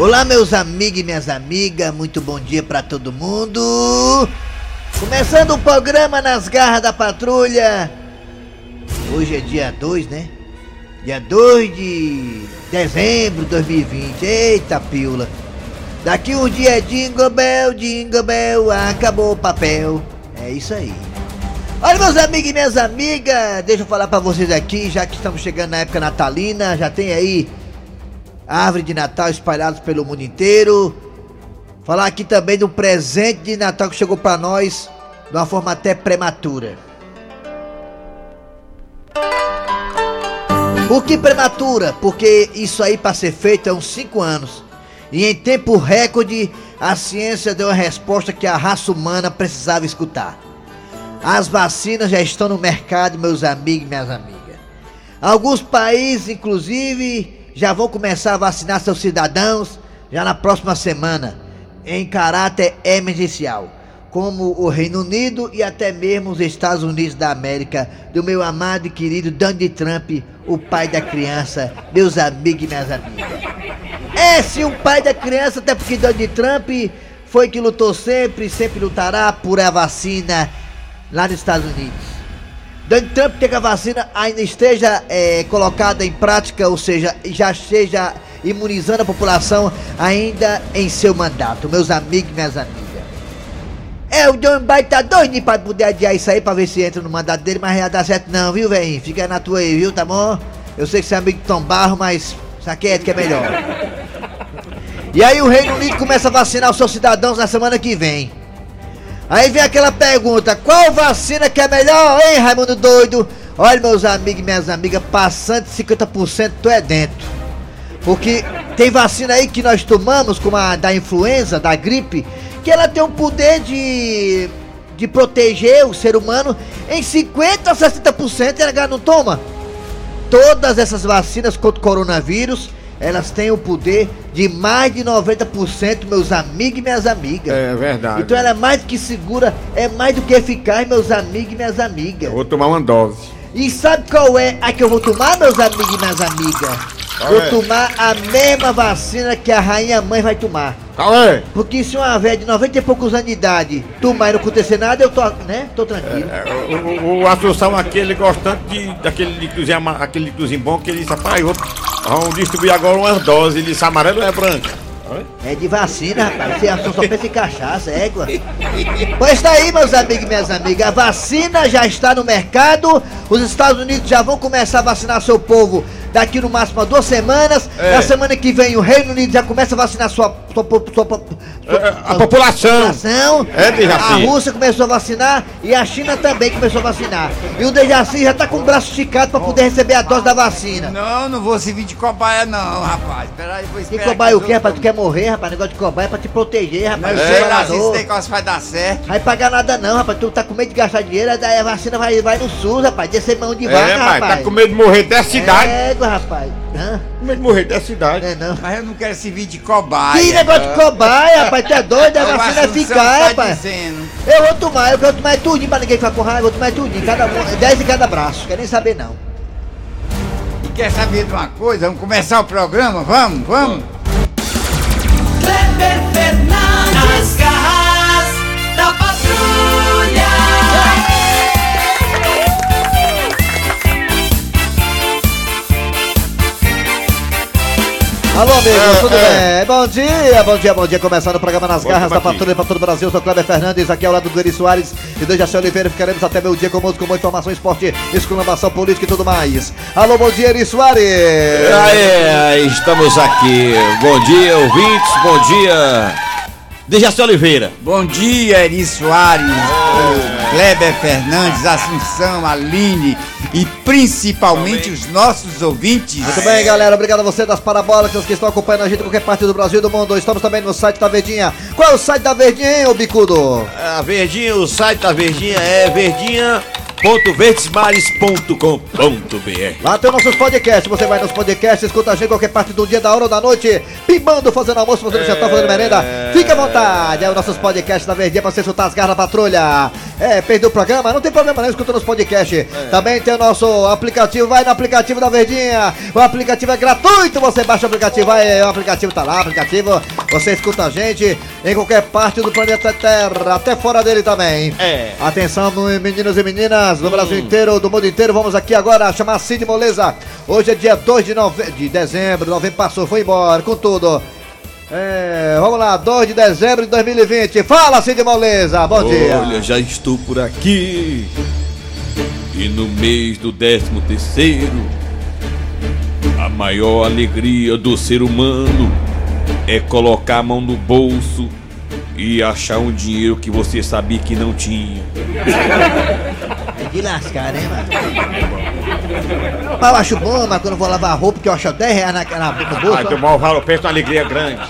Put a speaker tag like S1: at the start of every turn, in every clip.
S1: Olá, meus amigos e minhas amigas, muito bom dia pra todo mundo. Começando o programa nas garras da patrulha. Hoje é dia 2, né? Dia 2 de dezembro de 2020. Eita, pílula. Daqui um dia é Jingle Bell, Jingle Bell, acabou o papel. É isso aí. Olha, meus amigos e minhas amigas, deixa eu falar pra vocês aqui, já que estamos chegando na época natalina, já tem aí árvore de Natal espalhadas pelo mundo inteiro. Falar aqui também do presente de Natal que chegou para nós de uma forma até prematura. Por que prematura? Porque isso aí para ser feito é uns 5 anos. E em tempo recorde, a ciência deu a resposta que a raça humana precisava escutar. As vacinas já estão no mercado, meus amigos e minhas amigas. Alguns países, inclusive, já vão começar a vacinar seus cidadãos já na próxima semana, em caráter emergencial, como o Reino Unido e até mesmo os Estados Unidos da América, do meu amado e querido Donald Trump, o pai da criança, meus amigos e minhas amigas. É sim, o pai da criança, até porque Donald Trump foi que lutou sempre e sempre lutará por a vacina lá nos Estados Unidos. Donald Trump quer que a vacina ainda esteja é, colocada em prática, ou seja, já esteja imunizando a população ainda em seu mandato, meus amigos e minhas amigas. É, o John Biden tá doido pra poder adiar isso aí pra ver se entra no mandato dele, mas não ia dar certo não, viu, velho? Fica na tua aí, viu, tá bom? Eu sei que você é amigo de Tom Barro, mas saquete que é melhor. E aí o Reino Unido começa a vacinar os seus cidadãos na semana que vem. Aí vem aquela pergunta: qual vacina que é melhor, hein, Raimundo doido? Olha, meus amigos e minhas amigas, passando de 50% tu é dentro. Porque tem vacina aí que nós tomamos, como a da influenza, da gripe, que ela tem um poder de, de proteger o ser humano em 50% a 60% e ela não toma. Todas essas vacinas contra o coronavírus elas têm o poder de mais de 90%, meus amigos e minhas amigas.
S2: É verdade.
S1: Então ela é mais do que segura, é mais do que eficaz, meus amigos e minhas amigas. Eu
S2: vou tomar uma dose.
S1: E sabe qual é a que eu vou tomar, meus amigos e minhas amigas? Qual vou é? tomar a mesma vacina que a rainha mãe vai tomar.
S2: Qual é?
S1: Porque se uma velha de 90 e poucos anos de idade tomar e não acontecer nada, eu tô, né? Tô tranquilo.
S2: É, é o, o, o Assunção aqui, ele gostando de, daquele líquidozinho, aquele líquidozinho bom, que ele disse, rapaz, vou, vamos distribuir agora umas doses. Disse, amarelo ou é branca?
S1: É de vacina, rapaz. Você achou só pensa em cachaça, égua. Pois tá aí, meus amigos e minhas amigas. A vacina já está no mercado. Os Estados Unidos já vão começar a vacinar seu povo daqui no máximo a duas semanas. É. Na semana que vem o Reino Unido já começa a vacinar sua, sua, sua, sua
S2: é, a, a população. população.
S1: É, A Rússia começou a vacinar e a China também começou a vacinar. E o Dejaci já tá com o braço esticado pra poder receber a dose da vacina.
S3: Não, não vou servir de cobaia não, rapaz. Peraí, vou
S1: esperar. E cobaia o quê, rapaz? Tu quer morrer, rapaz? Negócio de cobaia é pra te proteger, rapaz.
S3: Não sei lá se esse negócio vai dar certo.
S1: Vai pagar nada não, rapaz. Tu tá com medo de gastar dinheiro, daí a vacina vai, vai no SUS, rapaz. Descer mão de vaca, é, rapaz.
S2: Tá com medo de morrer dessa cidade.
S1: É, rapaz.
S2: Hã? Medo de morrer dessa cidade.
S3: É, não. Mas eu não quero servir de cobaia.
S1: Que negócio de cobaia, rapaz? Tu é doido? A vacina é eficaz, rapaz.
S3: Dizendo.
S1: Eu vou tomar, eu quero tomar tudo pra ninguém ficar com raiva. Eu vou tomar tudo, cada, dez em cada braço. Quer nem saber não.
S3: E quer saber de uma coisa? Vamos começar o programa? Vamos, vamos. Kleber Fernandes,
S1: Alô, amigos, é, tudo é. bem? Bom dia, bom dia, bom dia. Começando o programa Nas Garras da Patrulha para todo o Brasil. Eu sou Kleber Fernandes, aqui ao lado do Eri Soares e do Jaci Oliveira. Ficaremos até meu dia com música, com informação, esporte, exclamação política e tudo mais. Alô, bom dia, Eri Soares.
S4: Aê, estamos aqui. Bom dia, ouvintes, bom dia. Dejaci Oliveira.
S3: Bom dia, Eri Soares, oh. Kleber Fernandes, Assunção, Aline e principalmente os nossos ouvintes.
S1: Muito bem, galera. Obrigado a você das parabólicas que estão acompanhando a gente em qualquer parte do Brasil e do mundo. Estamos também no site da Verdinha. Qual é o site da Verdinha, hein, ô bicudo?
S4: A Verdinha, o site da Verdinha é verdinha www.verdesmares.com.br
S1: Lá tem nossos podcasts, você vai nos podcasts, escuta a gente qualquer parte do dia, da hora ou da noite, pimbando, fazendo almoço, fazendo jantar, fazendo merenda, fica à vontade, é os nossos podcasts da Verdinha pra você soltar as garras da patrulha. É, perdeu o programa? Não tem problema não, escuta nos podcast. Também tem o nosso aplicativo, vai no aplicativo da Verdinha. O aplicativo é gratuito, você baixa o aplicativo, vai, o aplicativo tá lá, o aplicativo. Você escuta a gente em qualquer parte do planeta Terra, até fora dele também.
S2: É.
S1: Atenção, meninos e meninas do Brasil inteiro, do mundo inteiro. Vamos aqui agora chamar Cid Moleza. Hoje é dia 2 de, nove... de dezembro, novembro passou, foi embora, com tudo. É, vamos lá, 2 de dezembro de 2020. Fala, Cid Moleza, bom dia.
S4: Olha, já estou por aqui. E no mês do décimo terceiro, a maior alegria do ser humano é colocar a mão no bolso e achar um dinheiro que você sabia que não tinha.
S1: É de lascar, né, mano? Mas eu acho bom, mas quando eu vou lavar roupa, que eu acho 10 reais na, na, no
S2: Ai,
S1: bolso.
S2: do mal valor, pensa uma alegria grande.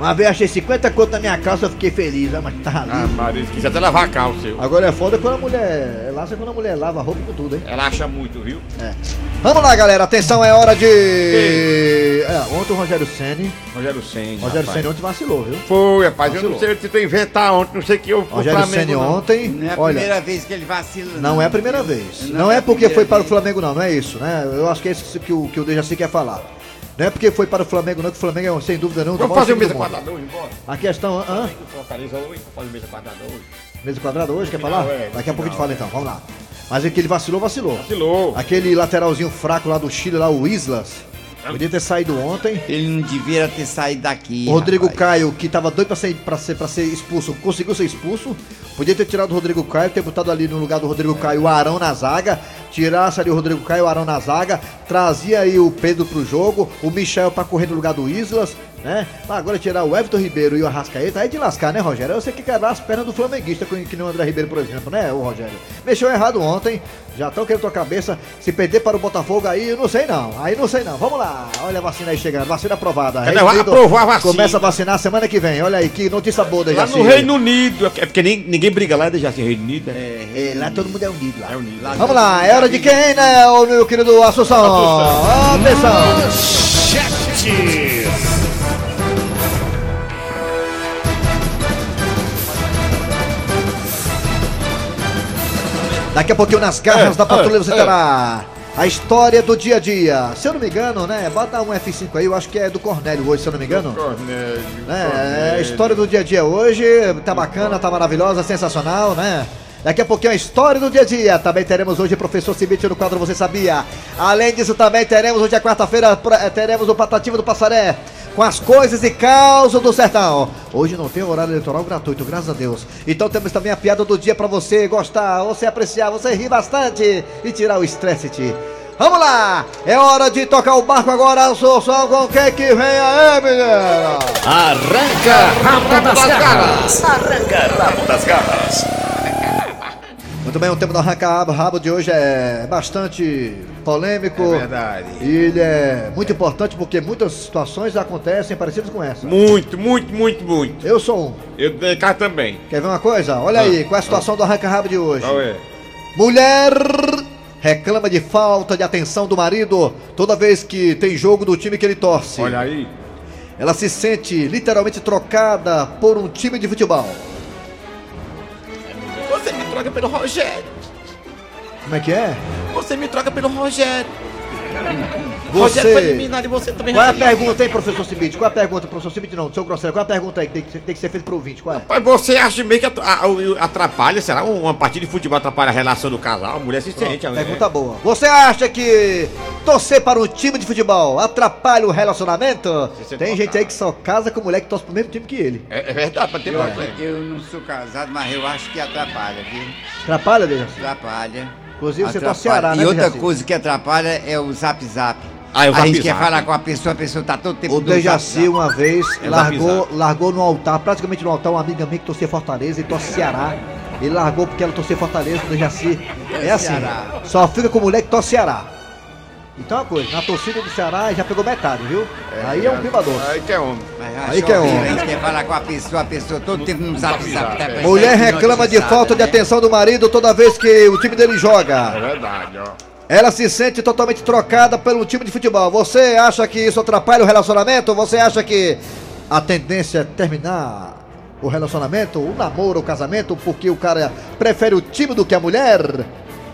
S1: Uma vez eu achei 50 conto na minha calça, eu fiquei feliz, ah, mas tá ali.
S2: Ah, Maria, se quiser até lavar a calça, eu.
S1: Agora é foda quando a mulher. É lá quando a mulher lava a roupa com tudo, hein?
S2: Ela acha muito, viu?
S1: É. Vamos lá, galera, atenção, é hora de. É, ontem o Rogério Ceni.
S2: Rogério Senna.
S1: Rogério
S2: rapaz.
S1: Ceni ontem vacilou, viu?
S2: Foi, rapaz, eu não
S1: Vacilou.
S2: sei se tu inventar ontem, não sei que eu.
S1: Rogério Ceni
S2: não.
S1: ontem.
S3: Não é a
S1: olha,
S3: primeira vez que ele vacila.
S1: Não é a primeira vez. Não,
S3: Não
S1: é
S3: é
S1: porque foi para o. Flamengo, não, não é isso, né? Eu acho que é isso que o, que o Dejaci quer falar. Não é porque foi para o Flamengo, não, que o Flamengo é, sem dúvida, não.
S2: Vamos fazer o mesa quadrada hoje, embora.
S1: A questão. Hã?
S2: Fortaleza hoje, vamos fazer mesa quadrada hoje.
S1: Mesa quadrada hoje, quer
S2: Final,
S1: falar?
S2: é,
S1: Daqui a pouco a gente fala então, vamos lá. Mas é que ele vacilou, vacilou.
S2: Vacilou.
S1: Aquele lateralzinho fraco lá do Chile, lá, o Islas. Podia ter saído ontem.
S3: Ele não devia ter saído daqui.
S1: O Rodrigo
S3: rapaz.
S1: Caio, que tava doido pra ser, pra, ser, pra ser expulso, conseguiu ser expulso. Podia ter tirado o Rodrigo Caio, ter botado ali no lugar do Rodrigo Caio o Arão na zaga. Tirasse ali o Rodrigo Caio, o Arão na zaga. Trazia aí o Pedro pro jogo. O Michel pra correr no lugar do Islas. Né? Agora tirar o Everton Ribeiro e o Arrascaeta, aí de lascar, né, Rogério? Eu sei que quebrar as pernas do flamenguista, que nem o André Ribeiro, por exemplo, né, o Rogério? Mexeu errado ontem, já estão querendo tua cabeça. Se perder para o Botafogo aí, eu não sei não. Aí não sei não. Vamos lá, olha a vacina aí chegando, vacina aprovada.
S2: É,
S1: Reino
S2: vai
S1: Unido
S2: aprovar a vacina.
S1: Começa a vacinar semana que vem. Olha aí, que notícia boa,
S2: Lá
S1: Dejaci.
S2: no Reino Unido. É porque nem- ninguém briga lá, já assim, Reino Unido. É.
S1: É, lá todo mundo é unido lá.
S2: É unido.
S3: Lá
S1: Vamos lá, é hora de quem, né, ô meu querido Assunção? Atenção! Daqui a pouquinho nas garras
S2: É,
S1: da patrulha
S2: é,
S1: você
S2: é.
S1: terá a história do dia a dia. Se eu não me engano, né, bota um F5 aí, eu acho que é do Cornélio hoje, se eu não me engano.
S2: Cornélio,
S1: É, a história do dia a dia hoje tá bacana, tá maravilhosa, sensacional, né? Daqui a pouquinho a história do dia a dia. Também teremos hoje o professor Cibite no quadro Você Sabia. Além disso, também teremos hoje a quarta-feira, eh, teremos o Patativo do Passaré. Com as coisas e causas do sertão. Hoje não tem horário eleitoral gratuito, graças a Deus. Então temos também a piada do dia pra você gostar, você apreciar, você rir bastante e tirar o estresse de ti. Vamos lá! É hora de tocar o barco agora, sou só com quem que vem aí, menina!
S5: Arranca rabo das garras. Arranca rabo das garras.
S1: Muito bem, o tema do arranca rabo de hoje é bastante polêmico.
S2: É verdade.
S1: E ele é muito importante porque muitas situações acontecem parecidas com essa.
S2: Muito, muito, muito, muito.
S1: Eu sou um.
S2: Eu de cá também.
S1: Quer ver uma coisa? Olha
S2: Ah,
S1: aí, qual é a situação do arranca rabo de hoje?
S2: Qual é?
S1: Mulher reclama de falta de atenção do marido toda vez que tem jogo do time que ele torce.
S2: Olha aí.
S1: Ela se sente literalmente trocada por um time de futebol.
S4: Você me troca pelo Rogério.
S1: Como é que é?
S4: Você me troca pelo Rogério.
S1: Você-
S4: Rogério foi eliminado e você também
S1: Qual é a pergunta aí, professor Cibite? Qual é a pergunta, professor Cibite? Não, seu grosseiro. Qual é a pergunta aí que tem que, ser- tem que ser feita pro ouvinte? Qual é?
S2: Mas você acha meio que atrapalha, será? Uma partida de futebol atrapalha a relação do casal? A mulher se sente. a mulher-
S1: Pergunta boa. Você acha que torcer para um time de futebol atrapalha o relacionamento?
S2: você
S1: Tem
S2: tocar.
S1: gente aí que só casa com mulher que torce pro mesmo time que ele.
S2: É, é verdade, pra ter
S3: Eu, eu não sou casado, mas eu acho que atrapalha, viu?
S1: Atrapalha, Dejaci?
S3: Atrapalha.
S1: Inclusive, você
S3: Atrapalha.
S1: torce Ceará, né,
S3: E outra
S1: Dejaci?
S3: coisa que atrapalha é o zap zap.
S2: Ah, é o
S3: a gente quer falar com a pessoa, a pessoa tá todo tempo
S1: O
S3: no zap
S1: Dejaci, uma vez,
S2: É
S1: largou, largou no altar, praticamente no altar, uma amiga minha que torcia Fortaleza e torce Ceará. Ele largou porque ela torcia Fortaleza, o Dejaci. É assim,
S3: Ceará.
S1: só fica com mulher que torce Ceará. Então é uma coisa, na torcida do Ceará já pegou metade, viu? aí é um clima doce.
S2: Aí que é homem.
S1: Aí que é homem.
S3: A gente quer falar com a pessoa, a pessoa todo tempo no zap zap.
S1: Mulher reclama de falta de
S3: né?
S1: atenção do marido toda vez que o time dele
S2: É
S1: joga.
S2: verdade, ó.
S1: Ela se sente totalmente trocada pelo time de futebol. Você acha que isso atrapalha o relacionamento? Você acha que a tendência é terminar o relacionamento, o namoro, o casamento, porque o cara prefere o time do que a mulher?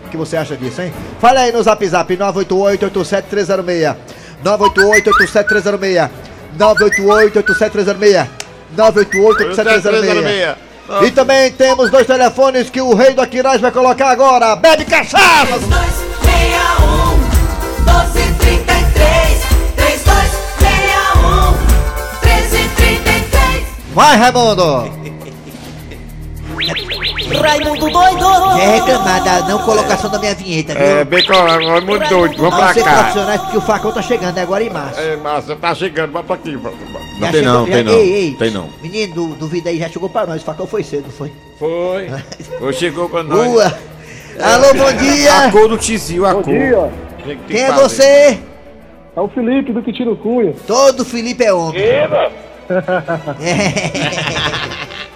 S1: O que você acha disso, hein? Fala aí no zap zap 988-87306 988-87306 988-87306 988-87306 E também temos dois telefones que o rei do Aquiraz vai colocar agora. Bebe cachaça! Vai, Raimundo!
S6: Raimundo doido!
S1: Quer reclamar da não colocação da minha vinheta, viu?
S2: É, bem claro, é muito doido. Vamos
S1: Vamos
S2: pra
S1: ser
S2: cá.
S1: profissionais porque o facão tá chegando agora em março.
S2: É, Márcia, tá chegando, vai pra aqui. vai- vai.
S4: Não tem
S1: chegou-
S4: não,
S1: já-
S4: tem não.
S1: Ei, ei,
S4: Tem não.
S1: Menino, duvida aí, já chegou pra nós. O facão foi cedo, não foi?
S2: Foi. Foi, chegou pra nós.
S1: Rua! Alô, bom
S2: A
S1: dia!
S2: cor do tizio, a
S7: Bom
S2: cor.
S7: dia,
S2: Tem que
S1: Quem é
S2: fazer.
S1: você?
S7: é o Felipe do Quitino Cunha.
S1: Todo Felipe é homem.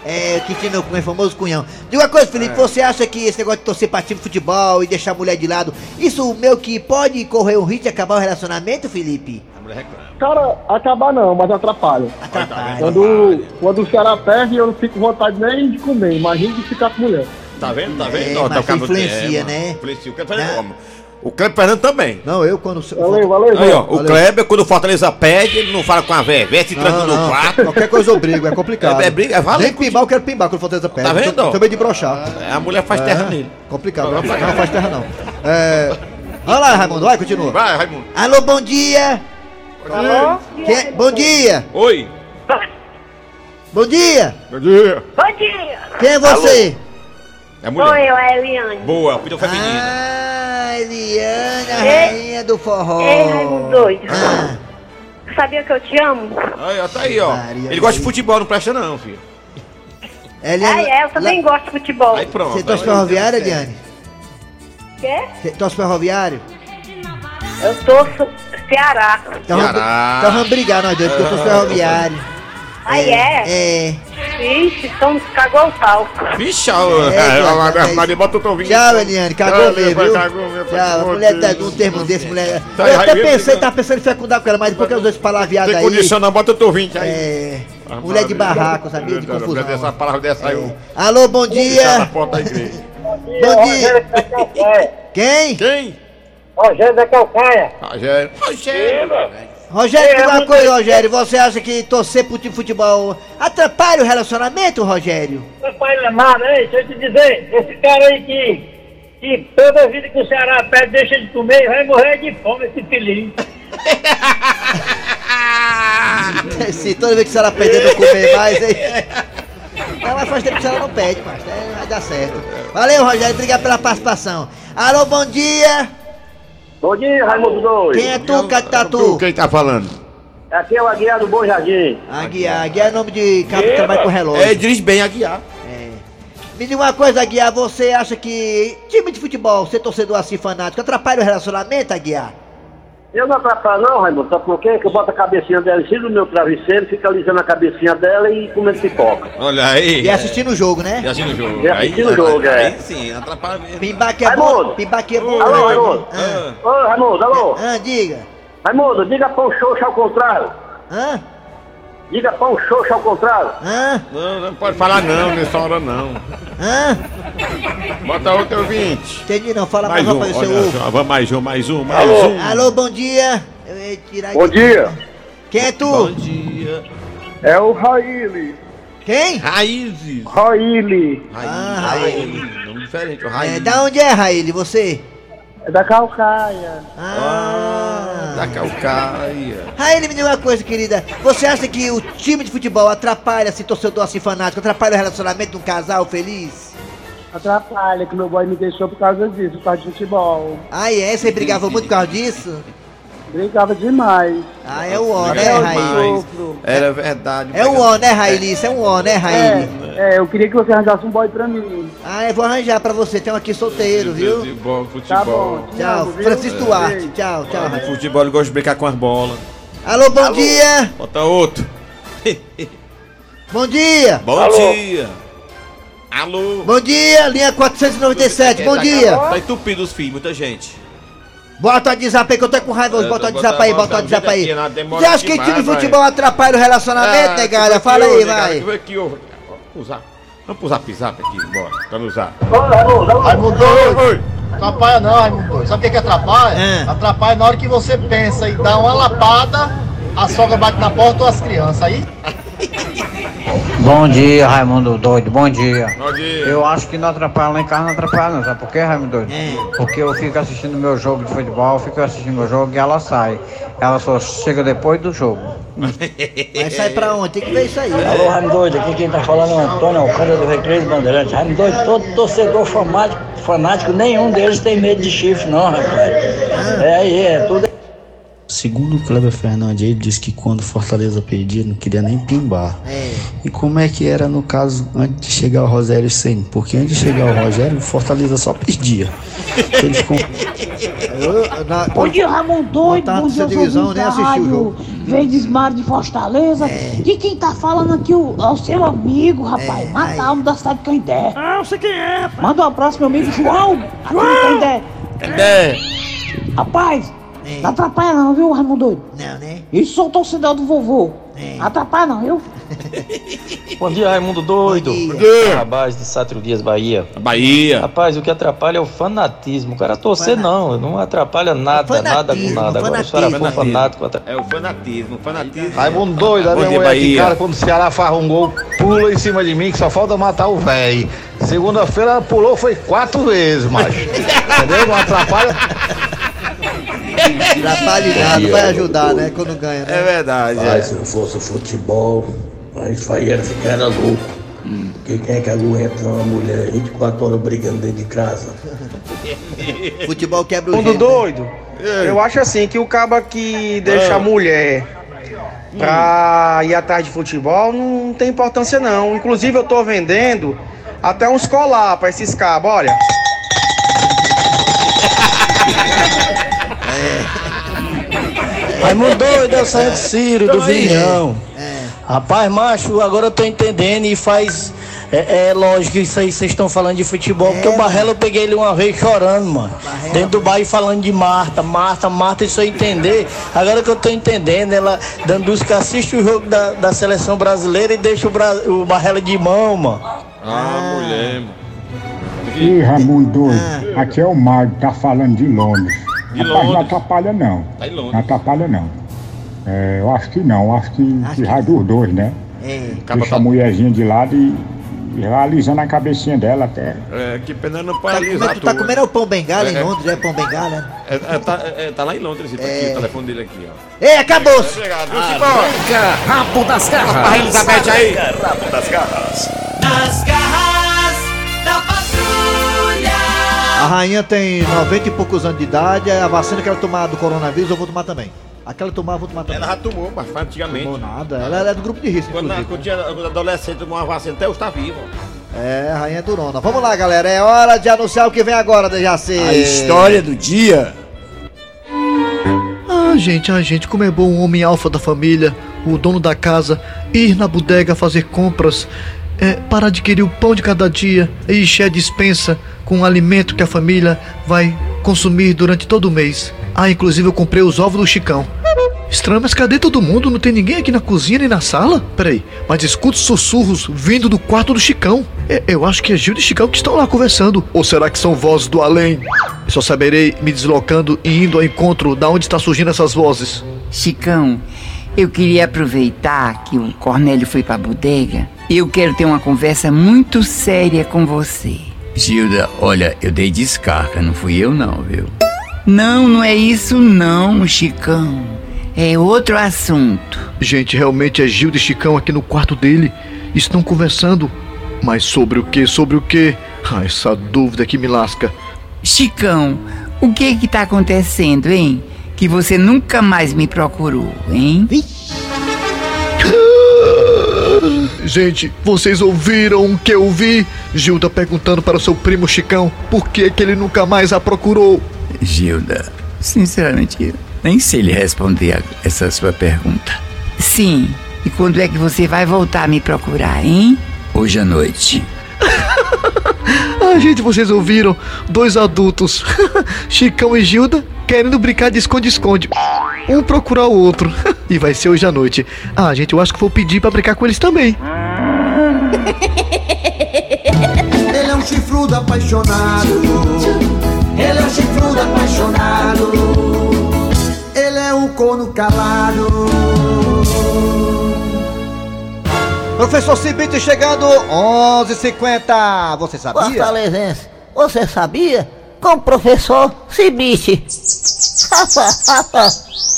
S1: É, é o Quintino Cunha, famoso cunhão. Diga uma coisa, Felipe, você acha que esse negócio de torcer pra time de futebol e deixar a mulher de lado, isso meio que pode correr um risco de acabar o relacionamento, Felipe?
S7: Cara, acabar não, mas atrapalha.
S1: Atrapalha.
S7: Quando, quando o Ceará perde, eu não fico com vontade nem de comer, imagina de ficar com mulher.
S2: Tá vendo? Tá
S1: É,
S2: vendo? Ó,
S1: mas
S2: tá o cabo-
S1: influencia,
S2: é,
S1: né?
S2: Influencia. O Kleber
S1: Né?
S2: Fernando, o Kleber Fernando também.
S1: Não, eu quando...
S7: Valeu, valeu,
S2: Aí, ó,
S7: Zé.
S2: o
S1: Valeu.
S2: Kleber, quando o Fortaleza pede, ele não fala com a véia, véia se tranca no quarto.
S1: Qualquer coisa eu brigo, é complicado.
S2: É, é briga, é valendo
S1: Nem pimbar, eu quero pimbar quando o Fortaleza perde.
S2: Tá vendo?
S1: Meio de brochar.
S2: A mulher faz terra nele.
S1: Complicado, não, faz- não faz terra não. É... Vai lá, Raimundo, vai, continua.
S2: Vai, Raimundo.
S1: Alô, bom dia!
S8: Alô?
S1: Quem- Bom dia!
S4: Oi!
S1: Bom dia!
S2: Bom dia.
S8: Bom dia!
S1: Quem é você?
S2: É a
S8: Sou
S2: mulher.
S8: eu, a Eliane.
S2: Boa, pediu feminina.
S1: Ah, Eliana, a
S8: Ei.
S1: rainha do forró.
S8: Ei, Raimundo doido.
S1: Ah,
S8: Sabia que eu te amo?
S2: Aí, ó, tá aí, ó.
S1: Maria,
S2: Ele gosta de futebol, não presta não, filho.
S1: Eliana,
S8: Ah, é, eu também gosto de futebol.
S2: Aí pronto.
S1: Você torce
S2: aí.
S1: ferroviário, Eliane?
S8: Quê?
S1: Você torce ferroviário?
S8: Eu torço Ceará.
S1: Então vamos,
S2: Ceará.
S1: então vamos brigar nós dois, porque eu torço ferroviário.
S8: Aí é?
S1: É.
S8: Ixi, então cagou o pau.
S2: Vixe, ó.
S1: É,
S2: a-
S1: é
S2: bota o tovinho.
S1: Tchau, Eliane, cagou mesmo, viu?
S2: cagou mesmo,
S1: Tchau,
S2: amor
S1: mulher tá num termo desse, mulher.
S2: Tá,
S1: Eu até pensei, tava pensando em fecundar com ela, mas depois que os dois palavreados
S2: Tem
S1: aí.
S2: condição, não, bota o tovinho aí.
S1: É.
S2: Ah,
S1: Mulher de barraco, sabia? De
S2: Essa
S1: confusão.
S2: palavra dessa aí, eu-
S1: Alô, bom dia!
S2: da igreja.
S1: Bom dia! Quem?
S2: Quem?
S7: Rogério da Calcaia.
S2: Rogério. Rogério.
S1: Rogério, diga uma coisa, Rogério. Você acha que torcer pro time futebol atrapalha o relacionamento, Rogério?
S9: Rapaz, nada, hein? Deixa eu te dizer, esse cara aí que, que toda vida que o Ceará pede deixa de comer, vai morrer de fome esse filhinho.
S1: Se toda vez que a senhora perder, não comer mais, hein? Não, mas faz tempo que a senhora não pede, mas é, vai dar certo. Valeu, Rogério. Obrigado pela participação. Alô, bom dia!
S9: Bom dia, Raimundo Doido.
S1: Quem é tu,
S2: Tu,
S1: Catatu?
S2: Quem tá falando?
S9: Aqui é o Aguiar do Bom Jardim.
S1: Aguiar. Aguiar é nome de cabo que trabalha com relógio.
S2: É, diz bem Aguiar.
S1: É. Me diga uma coisa, Aguiar, você acha que time de futebol, ser torcedor assim fanático, atrapalha o relacionamento, Aguiar?
S9: Eu não atrapalho não, Raimundo, sabe por quê? Que eu boto a cabecinha dela em cima do meu travesseiro, fica alisando a cabecinha dela e comendo pipoca.
S2: Olha aí.
S1: E assistindo o jogo, né?
S2: E assistindo o jogo.
S9: E assistindo o jogo,
S2: aí,
S9: é.
S2: Aí sim, atrapalha mesmo.
S1: Pimbaque é
S9: Raimundo.
S1: bom. Pimbaque é bom.
S9: Alô? Raimundo.
S1: Ah,
S9: Ô, Raimundo, alô.
S1: ah, diga.
S9: Raimundo, diga pão xoxo ao contrário.
S1: Hã?
S9: Diga pão xoxo ao contrário.
S1: Hã?
S2: Não, não pode falar não nessa hora não.
S1: Hã?
S2: Bota outro ouvinte.
S1: Entendi não, fala mais,
S2: Mais um,
S1: aparecer
S2: olha só, vamos mais um, mais um, mais
S9: Alô.
S2: um.
S1: Alô, bom dia. Eu ia tirar
S7: Bom
S1: aqui.
S7: dia,
S1: Quem é tu?
S4: Bom dia!
S7: é o Raíli.
S1: Quem?
S4: Raízes!
S7: Raíli,
S1: Ah,
S2: Raí, nome diferente, o Raí.
S1: É, da onde é, Raíli, você?
S7: é da Calcaia.
S1: Ah.
S2: Da Calcaia.
S1: Raíli, me diga uma coisa, querida. Você acha que o time de futebol atrapalha esse torcedor assim fanático, atrapalha o relacionamento de um casal feliz?
S7: Atrapalha, que meu boy me deixou por causa disso, por causa de futebol.
S1: Ah, é? Você brigava muito por causa disso?
S7: Brincava demais.
S1: Ah, é o ó, né, Raíli?
S7: sofro.
S2: Era verdade.
S1: É o ó, né, Raíli? Isso é um ó, né, Raíli?
S7: É, é, eu queria que você arranjasse um boy pra mim.
S1: Ah, eu vou arranjar pra você. Tem um aqui solteiro, viu?
S4: Futebol,
S7: Tá bom.
S4: futebol.
S7: te
S1: Tchau.
S7: amo, viu?
S1: Francisco Duarte.
S7: Beijo.
S1: Tchau, tchau, Raíli.
S2: Futebol, ele gosta de brincar com as bolas.
S1: Alô, bom dia!
S2: Bota outro.
S1: Bom dia!
S4: Bom dia!
S2: Alô.
S1: Bom dia, linha 497, bom dia!
S4: Tá entupido os fios, muita gente.
S1: Bota o WhatsApp aí que eu tô com raiva hoje,
S2: É,
S1: bota o WhatsApp aí,
S2: bota-
S1: o WhatsApp aí. Você acha que time de futebol atrapalha o relacionamento, negada? Fala aí, vai.
S2: Aqui, ô. pro zap. Vamos pro zap zap aqui, bora. Pra nos usar.
S10: Raimundo doido. Atrapalha não, Raimundo. Sabe o que, que atrapalha? Atrapalha na hora que você pensa e dá uma lapada, a sogra bate na porta ou as crianças. Aí
S11: Bom dia, Raimundo Doido, bom dia.
S2: Bom dia.
S11: Eu acho que não atrapalha lá em casa, não atrapalha não. Sabe por quê, Raimundo Doido? Porque eu fico assistindo meu jogo de futebol, eu fico assistindo meu jogo e ela sai. Ela só chega depois do jogo.
S1: Vai sair pra onde? Tem que ver isso aí.
S12: Alô, Raimundo Doido, aqui quem tá falando é o Antônio Alcântara do Recreio dos Bandeirantes. Raimundo Doido, todo torcedor fanático, fanático, nenhum deles tem medo de chifre, não, rapaz. É aí, é tudo.
S13: Segundo o Kleber Fernandes, ele disse que quando Fortaleza perdia, não queria nem pimbar. E como é que era no caso antes de chegar o Rogério Senna? Porque antes de chegar o Rogério, o Fortaleza só perdia. Eles com...
S14: Bom dia, Ramon Doido. Bom dia,
S1: divisão, nem assisti o jogo.
S14: Verdes Mar de Fortaleza. E quem tá falando aqui o- é o seu amigo, rapaz. Mata a alma da cidade de Canindé. Ah, eu sei quem é, rapaz. Manda um abraço, meu amigo João. Aqui de Canindé.
S2: Canindé.
S14: Rapaz, não atrapalha não, viu, Raimundo Doido?
S1: Não, né?
S14: Isso sou torcedor do vovô. Não atrapalha não, viu?
S15: Bom dia, Raimundo Doido.
S2: Bom dia.
S15: Rapaz de Sátiro Dias, Bahia.
S2: Bahia.
S15: Rapaz, o que atrapalha é o fanatismo. O cara torcer não, não atrapalha nada, nada com nada. Agora, se o cara for fanático,
S2: É o fanatismo, o fanatismo.
S10: Raimundo doido, a minha
S2: dia,
S10: mulher
S2: Bahia.
S10: cara, quando o Ceará faz um gol, pula em cima de mim, que só falta matar o velho. Segunda-feira ela pulou, foi quatro vezes, macho. Entendeu? Não atrapalha.
S1: Atrapalha nada, vai ajudar, né? Quando ganha, né?
S2: É verdade.
S16: Mas se não fosse o futebol, a gente faria ficar louco. Porque quem é que aguenta uma mulher 24 horas brigando dentro de casa?
S1: Futebol quebra o
S17: Mundo
S1: né?
S17: doido. Eu acho assim que o caba que deixa a mulher pra ir atrás de futebol não tem importância não. Inclusive eu tô vendendo até uns colar pra esses cabos, olha.
S13: Raimundo Doido é o Santo Ciro do Vinhão. Rapaz, macho, agora eu tô entendendo e faz. É, é lógico isso aí vocês estão falando de futebol, porque o Barrela eu peguei ele uma vez chorando, mano. Dentro do bairro falando de Marta, Marta, Marta, isso eu entender. Agora que eu tô entendendo, ela dando dos que assiste o jogo da, da seleção brasileira e deixa o, Bra- o Barrela de mão, mano.
S4: Ah, mulher, mano.
S18: Ih, Raimundo doido, aqui é o Mário, tá falando de Londres.
S4: De
S18: Rapaz, não atrapalha não.
S4: Tá em Londres.
S18: Não atrapalha não. É, eu acho que não, eu acho que, que vai dos dois, né?
S1: É.
S18: Deixa a mulherzinha de lado e, e alisando a cabecinha dela até.
S2: É, que pena não
S1: Tá
S2: paralisar
S1: comendo, tu tá
S2: tudo.
S1: comendo é o pão bengala em
S2: É.
S1: Londres, é pão bengala?
S2: É, é, tá, é, tá lá em Londres, tá aqui, o telefone dele aqui, ó.
S1: Ei, acabou-se!
S5: Arranca rabo das garras.
S2: A Elizabeth aí.
S5: Arranca rabo das garras.
S6: Nas garras
S1: A rainha tem 90 e poucos anos de idade, a vacina que ela tomar do coronavírus eu vou tomar também. Aquela tomar, eu vou tomar também.
S2: Ela já tomou, mas foi antigamente.
S1: Tomou nada, ela é do grupo de risco,
S2: Quando, quando tinha quando adolescente tomou uma vacina, até eu estava vivo.
S1: É, a rainha é durona. Vamos lá, galera, é hora de anunciar o que vem agora, Dejaci.
S3: A história do dia.
S19: Ah, gente, ah, gente, como é bom o homem alfa da família, o dono da casa, ir na bodega fazer compras, é, para adquirir o pão de cada dia e encher a dispensa com o alimento que a família vai consumir durante todo o mês. Ah, inclusive eu comprei os ovos do Chicão. Estranho, mas cadê todo mundo? Não tem ninguém aqui na cozinha nem na sala? Peraí, mas escuto sussurros vindo do quarto do Chicão. É, eu acho que é Gil e Chicão que estão lá conversando. Ou será que são vozes do além? Só saberei me deslocando e indo ao encontro da onde está surgindo essas vozes.
S20: Chicão, eu queria aproveitar que o Cornélio foi pra bodega. Eu quero ter uma conversa muito séria com você.
S3: Gilda, olha, eu dei descarga, não fui eu não, viu?
S20: Não, não é isso não, Chicão. É outro assunto.
S19: Gente, realmente é Gil e Chicão aqui no quarto dele. Estão conversando. Mas sobre o que? Sobre o que? Ah, essa dúvida que me lasca.
S20: Chicão, o que que tá acontecendo, hein? Que você nunca mais me procurou, hein?
S19: Gente, vocês ouviram o que eu vi? Gilda perguntando para o seu primo Chicão por que, que ele nunca mais a procurou.
S3: Gilda, sinceramente, eu nem sei lhe responder a essa sua pergunta.
S20: Sim. E quando é que você vai voltar a me procurar, hein?
S3: Hoje à noite.
S19: Ah, gente, vocês ouviram? Dois adultos, Chicão e Gilda, querendo brincar de esconde-esconde. Um procurar o outro. E vai ser hoje à noite. Ah, gente, eu acho que vou pedir pra brincar com eles também.
S6: Ele é um chifrudo apaixonado. Ele é um chifrudo apaixonado. Ele é um corno calado.
S1: Professor Cibite chegando, 11h50. Você sabia?
S20: Fortalezense, você sabia? Com o professor Cibite.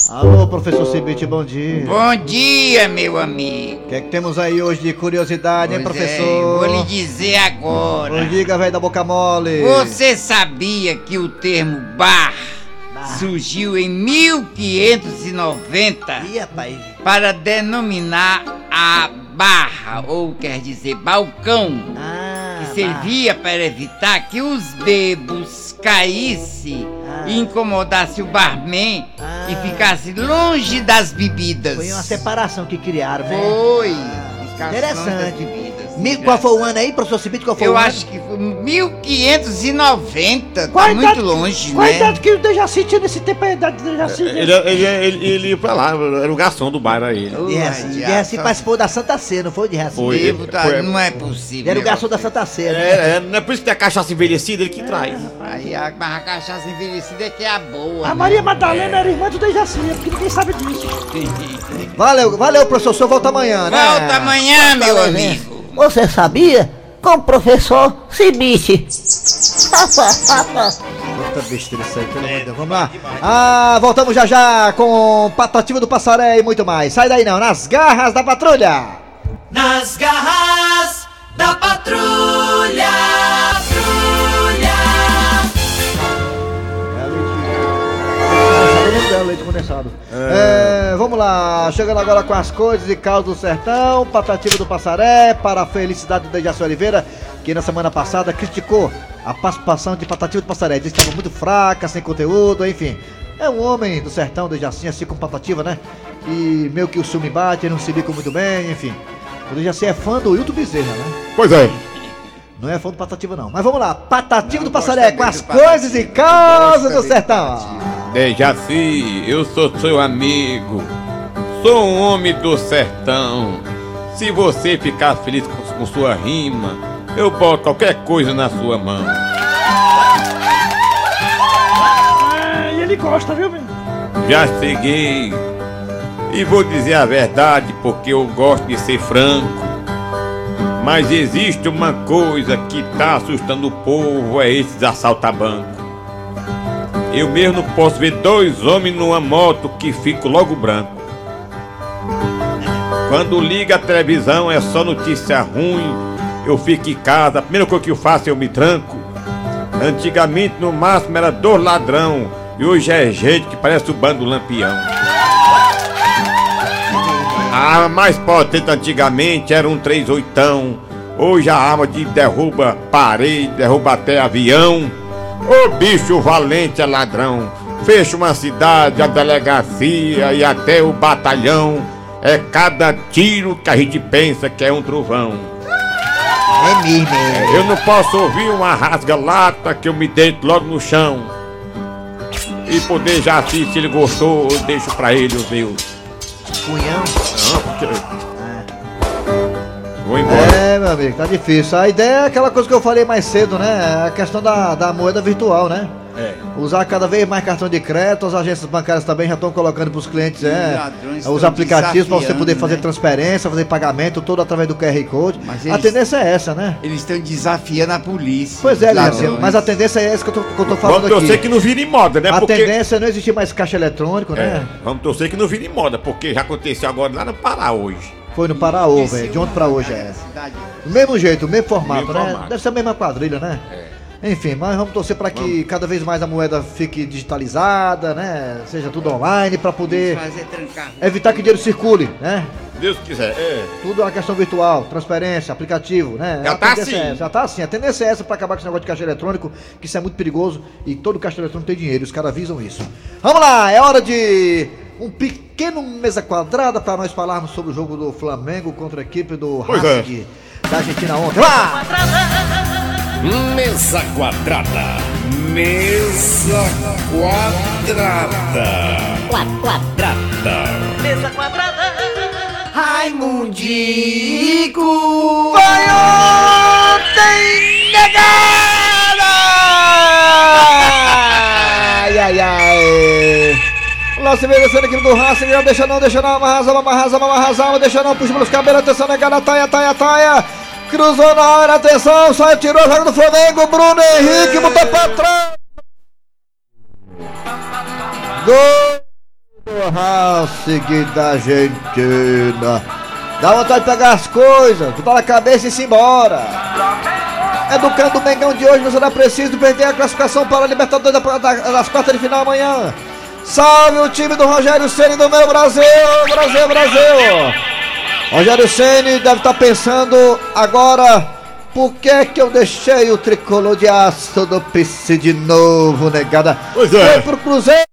S1: Alô, professor Cibite, bom dia.
S3: Bom dia, meu amigo.
S1: O que é que temos aí hoje de curiosidade, hein,
S3: Pois é,
S1: professor?
S3: vou lhe dizer agora.
S1: Não diga, velho da boca mole.
S3: Você sabia que o termo bar surgiu em 1590
S1: Ih, rapaz.
S3: para denominar a barra, ou quer dizer balcão,
S1: Ah,
S3: que servia para evitar que os bebos caíssem e incomodasse o barman e ficasse longe das bebidas.
S1: Foi uma separação que criaram, né?
S3: Foi.
S1: Ah, Interessante.
S3: Bebidas.
S1: Mi- Qual foi o ano aí, professor Cibite? Qual foi
S3: Eu
S1: o ano?
S3: acho que foi 1590,
S14: Qual
S3: tá muito
S14: idade-
S3: longe,
S14: Qual a
S3: né?
S14: idade que o Dejaci tinha nesse tempo? A idade do Dejaci?
S21: Ele, ele, ele, ele ia pra lá, era o garçom do bar aí.
S1: De Raci. De Raci participou da Santa Ceia, não foi de Raci?
S21: Foi.
S3: Devo tá-
S21: Foi.
S3: não é possível.
S1: Era o garçom da Santa Ceia, né?
S21: É, é, não é por isso que tem a cachaça envelhecida, ele que traz.
S3: Aí a, mas a cachaça envelhecida é que é a boa.
S14: A
S3: né?
S14: Maria Madalena era irmã do Dejaci, é porque ninguém sabe disso.
S1: Valeu, valeu, professor. O senhor volta amanhã, né?
S3: Volta amanhã, meu amigo.
S20: Você sabia? Com o professor Cibite.
S1: Outra besteira isso aí, pelo amor de Deus. Vamos lá. Ah, voltamos já já com Patativa do Passaré e muito mais. Sai daí não, nas garras da patrulha.
S6: Nas garras da patrulha.
S1: Patrulha. Leite condensado. É, vamos lá, chegando agora com as coisas e causas do sertão, Patativa do Passaré, para a felicidade do Dejaci Oliveira, que na semana passada criticou a participação de Patativa do Passaré, disse que estava muito fraca, sem conteúdo, enfim. É um homem do sertão, Dejaci, assim como Patativa, né? E meio que o ciúme bate, ele não se bica muito bem, enfim. O Dejaci é fã do Hilton Bezerra, né?
S21: Pois é.
S1: Não é fã do Patativa, não. Mas vamos lá, Patativa do Passaré, com as coisas e causas do sertão.
S2: Dejaci, eu sou seu amigo. Sou um homem do sertão. Se você ficar feliz com, com sua rima, eu boto qualquer coisa na sua mão.
S14: É, e ele gosta, viu, menino?
S2: Já cheguei. E vou dizer a verdade porque eu gosto de ser franco. Mas existe uma coisa que tá assustando o povo, é esses assaltabancos. Eu mesmo posso ver dois homens numa moto que fico logo branco. Quando liga a televisão é só notícia ruim, eu fico em casa, a primeira coisa que eu faço eu me tranco. Antigamente no máximo era dois ladrão, e hoje é gente que parece o bando lampião. A arma mais potente antigamente era um 38. Hoje a arma de derruba parede, derruba até avião. Ô bicho valente é ladrão. Fecha uma cidade, a delegacia e até o batalhão. É cada tiro que a gente pensa que é um trovão.
S1: É mesmo, é.
S2: Eu não posso ouvir uma rasga-lata que eu me deito logo no chão. E poder já assistir, se ele gostou, eu deixo pra ele os meus.
S1: Cunhão.
S2: Não, porque... Vou embora.
S1: É, meu amigo, tá difícil. A ideia é aquela coisa que eu falei mais cedo, né? A questão da, da moeda virtual, né?
S2: É.
S1: Usar cada vez mais cartão de crédito, as agências bancárias também já estão colocando para os clientes é, os aplicativos para você poder fazer
S3: né?
S1: transferência, fazer pagamento, tudo através do QR Code.
S3: Mas
S1: A tendência é essa, né?
S3: Eles estão desafiando a polícia.
S1: Pois é,
S3: ladrões.
S1: mas a tendência é essa que eu tô, que eu tô falando
S2: Vamos torcer
S1: aqui.
S2: que não vire moda, né?
S1: A
S2: Porque...
S1: tendência é não existir mais caixa eletrônico,
S2: É,
S1: né?
S2: vamos torcer que não vire moda, porque já aconteceu agora lá no Pará hoje.
S1: Foi no Paraú, velho. De ontem pra hoje é. Do mesmo jeito, o mesmo formato,
S2: Mesmo
S1: né?
S2: formato.
S1: Deve ser a mesma quadrilha, né? Enfim, mas vamos torcer para que cada vez mais a moeda fique digitalizada, né? Seja tudo online para poder evitar que o dinheiro circule, né?
S2: Deus quiser, é.
S1: Tudo é uma questão virtual, transferência, aplicativo, né?
S2: Já
S1: A
S2: tá assim.
S1: é já tá assim. A tendência é essa para acabar com esse negócio de caixa eletrônico, que isso é muito perigoso e todo caixa eletrônico tem dinheiro, os caras avisam isso. Vamos lá, é hora de um pequeno mesa quadrada para nós falarmos sobre o jogo do Flamengo contra a equipe do
S21: é.
S1: Racing da Argentina ontem. Lá!
S5: Mesa quadrada. Mesa quadrada. Quadrada.
S6: Mesa quadrada.
S1: Raimundico. Vai ontem, Lá se vem descendo aqui do Racing, não deixa não, deixa não, amarra, amarra, amarra, amarra, amarra, deixa não, puxa pelos cabelos, atenção, negada, taia, taia, taia. Cruzou na hora, atenção, saiu, tirou, joga do Flamengo, Bruno Henrique, botou pra trás. Gol do Racing da Argentina. Dá vontade de pegar as coisas, botar na cabeça e ir embora. Educando o Mengão de hoje, não será preciso perder a classificação para a Libertadores da- da- das quartas de final amanhã. Salve o time do Rogério Ceni do meu Brasil, Brasil, Brasil. Rogério Ceni deve estar pensando agora por que que eu deixei o tricolor de aço do PC de novo, negada.
S2: Pois é.
S1: Foi pro Cruzeiro.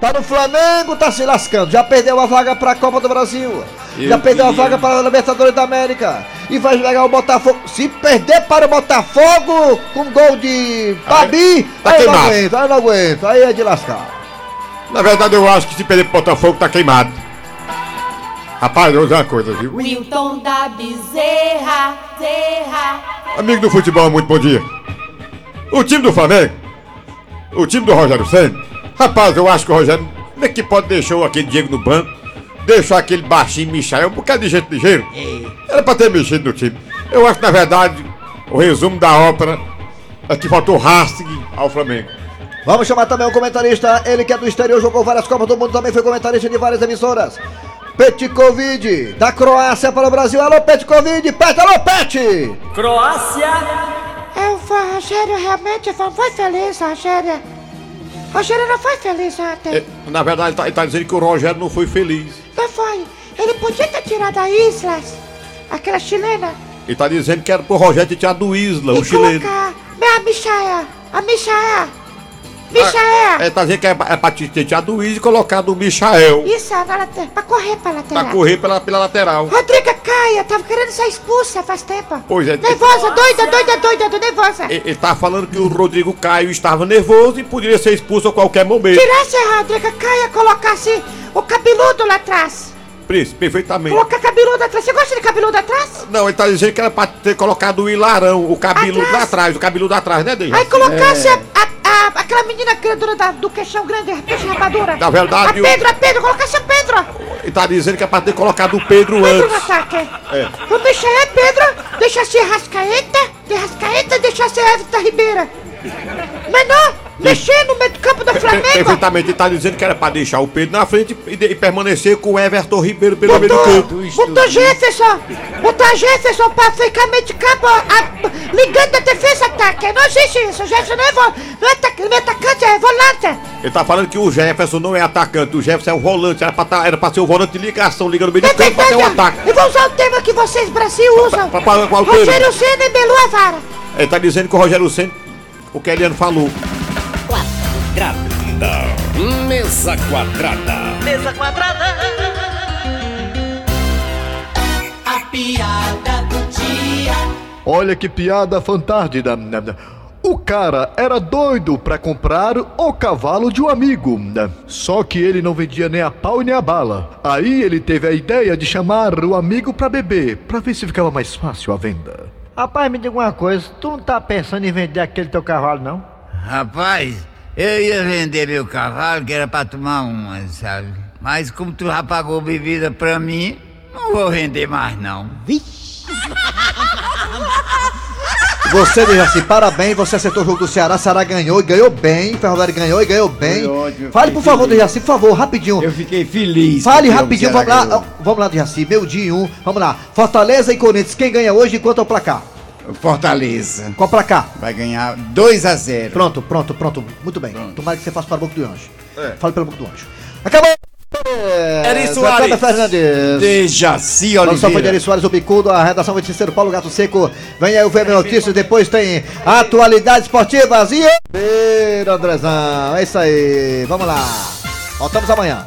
S1: Tá no Flamengo, tá se lascando. Já perdeu a vaga pra Copa do Brasil.
S2: Eu
S1: Já perdeu a
S2: queria-
S1: vaga para a Libertadores da América. E vai jogar o Botafogo. Se perder para o Botafogo com gol de Babi,
S2: tá
S1: aí eu não
S2: queimado.
S1: aguento, aí eu não aguento. Aí é de lascar.
S2: Na verdade, eu acho que se perder pro Botafogo, tá queimado. Rapaz, eu vou dizer uma coisa, viu?
S22: Wilton da Bezerra, Zerra.
S2: Amigo do futebol, muito bom dia. O time do Flamengo, o time do Rogério Senna, rapaz, eu acho que o Rogério, como é que pode deixar aquele Diego no banco, deixou aquele baixinho Michael, um bocado de gente ligeiro? Era pra ter mexido no time. Eu acho que, na verdade, o resumo da ópera é que faltou Racing ao Flamengo.
S1: Vamos chamar também o comentarista, ele que é do exterior, jogou várias Copas do Mundo, também foi comentarista de várias emissoras. Petkovic, da Croácia para o Brasil. Alô, Petkovic, Pet, alô, Pet!
S22: Croácia.
S23: Eu fui, Rogério realmente foi feliz, Rogério. Rogério não foi feliz ontem.
S2: É, na verdade, ele tá, ele tá dizendo que o Rogério não foi feliz.
S23: Não foi. Ele podia ter tirado a Islas, aquela chilena,
S2: Ele tá dizendo que era pro Rogério ter tirado do Isla, o
S23: e
S2: chileno.
S23: colocar a Michael. A Michael. Michael.
S2: É, tá dizendo que é, pra- é pra ter tirado do e colocado o Michael.
S23: Isso, late- pra correr pra lateral.
S2: Pra correr pela, pela lateral.
S23: Rodriga Caia, tava querendo ser expulsa faz tempo.
S2: Pois é.
S23: Nervosa, doida, doida, doida, doida, nervosa.
S2: Ele, ele tá falando que o Rodrigo Caio estava nervoso e poderia ser expulso a qualquer momento.
S23: Tirasse a Rodriga Caia, colocasse o cabeludo lá atrás.
S2: Príncipe, perfeitamente.
S23: Colocar cabeludo atrás. Você gosta de cabeludo atrás?
S2: Não, ele tá dizendo que era pra ter colocado o Hilarão, o cabeludo lá atrás, o cabeludo atrás, né, Deja?
S23: Aí colocasse a, a- a- aquela menina grandona da, do queixão grande, a peixe rapadura.
S2: Na verdade,
S23: A
S2: o-
S23: Pedro, a Pedro, colocasse a Pedro.
S2: Ele tá dizendo que é pra ter colocado o Pedro
S23: Pedro no
S2: antes.
S23: ataque.
S2: É.
S23: O Michael Pedro, deixasse a Rascaeta, de Rascaeta, deixasse a Everton Ribeira. Menor, mexer no meio do campo do Flamengo.
S2: Perfeitamente, ele tá dizendo que era pra deixar o Pedro na frente e, e permanecer com o Everton Ribeiro pelo meio do campo.
S23: Botou Jefferson, botou Jefferson pra ficar meio de campo, a- ligando a defesa ataque. Não existe isso, Jefferson não é, vo, não é, não é atacante, é volante.
S2: Ele tá falando que o Jefferson não é atacante, o Jefferson é o volante, era pra, tá- era pra ser o volante de ligação, liga no meio do campo pra ter um ataque.
S23: Eu vou usar o tema que vocês, Brasil, usam.
S2: Pra- pra- tema?
S23: Rogério Senna e Belu Avara.
S2: Ele tá dizendo que o Rogério Senna, o que Eliano falou.
S5: Quadrada. Mesa quadrada.
S22: Mesa quadrada. A piada do dia.
S19: Olha que piada fantástica. O cara era doido pra comprar o cavalo de um amigo. Só que ele não vendia nem a pau e nem a bala. Aí ele teve a ideia de chamar o amigo pra beber, pra ver se ficava mais fácil a venda.
S1: Rapaz, me diga uma coisa, tu não tá pensando em vender aquele teu cavalo, não?
S3: Rapaz, eu ia vender meu cavalo, que era pra tomar uma, sabe? Mas como tu já pagou bebida pra mim, não vou vender mais não.
S1: Você, Dejaci, parabéns, você acertou o jogo do Ceará, Ceará ganhou e ganhou bem, Ferroviário ganhou e ganhou bem. Fale, por favor, Dejaci, por favor, rapidinho. Eu
S3: fiquei feliz.
S1: Fale rapidinho, vamos lá,
S3: ganhou.
S1: vamos lá, Dejaci, meio dia um, vamos lá. Fortaleza e Corinthians, quem ganha hoje e quanto é o placar?
S3: Fortaleza.
S1: Qual placar?
S3: Vai ganhar 2 a 0
S1: Pronto, pronto, pronto, muito bem. Tomara que você faça para a boca do anjo.
S3: É.
S1: Fale pela boca do anjo. Acabou!
S3: Eri Soares.
S1: Fernandes.
S3: Dejaci
S1: Produção foi de
S3: Oliveira.
S1: Eri Soares, o Bicudo, a redação de Cícero Paulo Gato Seco. Vem aí o VM Notícias, depois tem atualidades esportivas e... Andrezão, é isso aí, vamos lá. Voltamos amanhã.